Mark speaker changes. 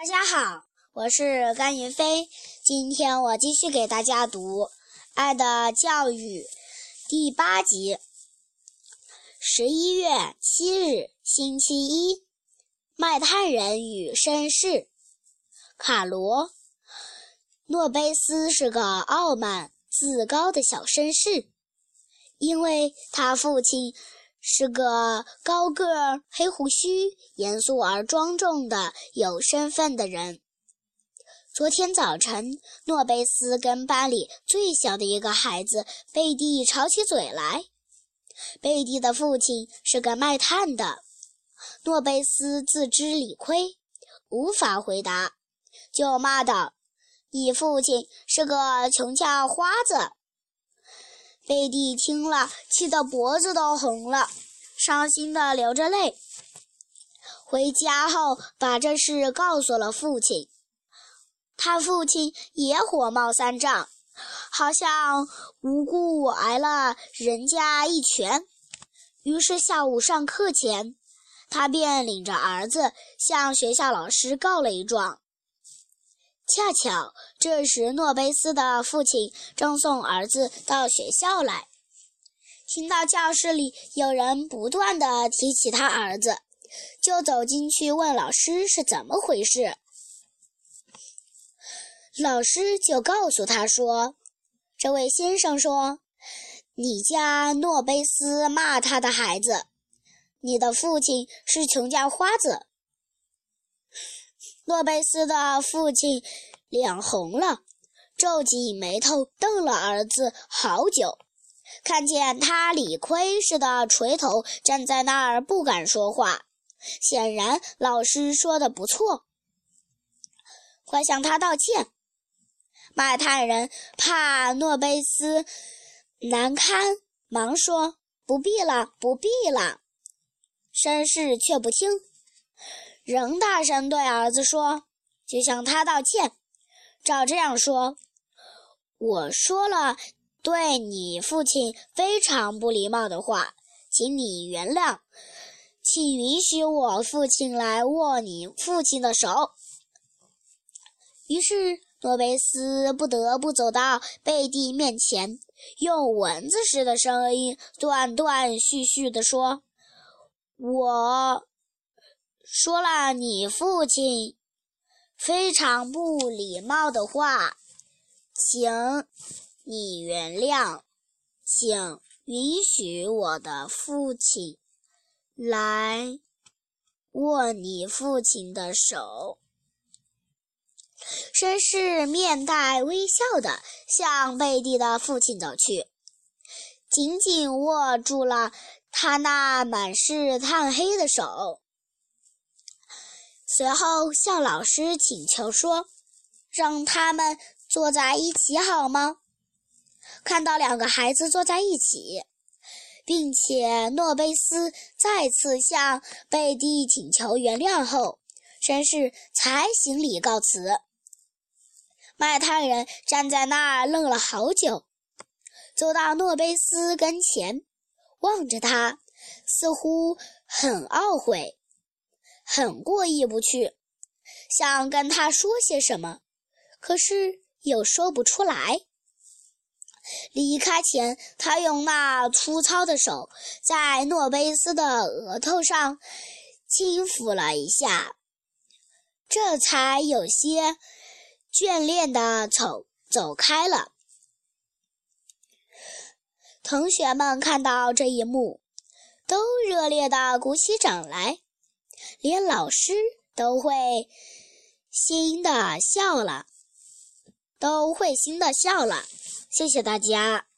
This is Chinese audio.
Speaker 1: 大家好，我是甘云飞。今天我继续给大家读《爱的教育》第八集。十一月七日，星期一，卖炭人与绅士。卡罗·诺贝斯是个傲慢自高的小绅士，因为他父亲。是个高个儿、黑胡须、严肃而庄重的有身份的人。昨天早晨，诺贝斯跟班里最小的一个孩子贝蒂吵起嘴来。贝蒂的父亲是个卖炭的，诺贝斯自知理亏，无法回答，就骂道：“你父亲是个穷叫花子。”贝蒂听了，气得脖子都红了，伤心的流着泪。回家后，把这事告诉了父亲，他父亲也火冒三丈，好像无故挨了人家一拳。于是下午上课前，他便领着儿子向学校老师告了一状。恰巧这时，诺贝斯的父亲正送儿子到学校来，听到教室里有人不断的提起他儿子，就走进去问老师是怎么回事。老师就告诉他说：“这位先生说，你家诺贝斯骂他的孩子，你的父亲是穷叫花子。”诺贝斯的父亲脸红了，皱紧眉头瞪了儿子好久。看见他理亏似的垂头站在那儿不敢说话，显然老师说的不错，快向他道歉。卖炭人怕诺贝斯难堪，忙说：“不必了，不必了。”绅士却不听。仍大声对儿子说：“就向他道歉。照这样说，我说了对你父亲非常不礼貌的话，请你原谅，请允许我父亲来握你父亲的手。”于是诺贝斯不得不走到贝蒂面前，用蚊子似的声音断断续续地说：“我。”说了你父亲非常不礼貌的话，请你原谅，请允许我的父亲来握你父亲的手。绅士面带微笑的向贝蒂的父亲走去，紧紧握住了他那满是炭黑的手。随后向老师请求说：“让他们坐在一起好吗？”看到两个孩子坐在一起，并且诺贝斯再次向贝蒂请求原谅后，绅士才行礼告辞。卖炭人站在那儿愣了好久，走到诺贝斯跟前，望着他，似乎很懊悔。很过意不去，想跟他说些什么，可是又说不出来。离开前，他用那粗糙的手在诺贝斯的额头上轻抚了一下，这才有些眷恋地走走开了。同学们看到这一幕，都热烈地鼓起掌来。连老师都会心的笑了，都会心的笑了。谢谢大家。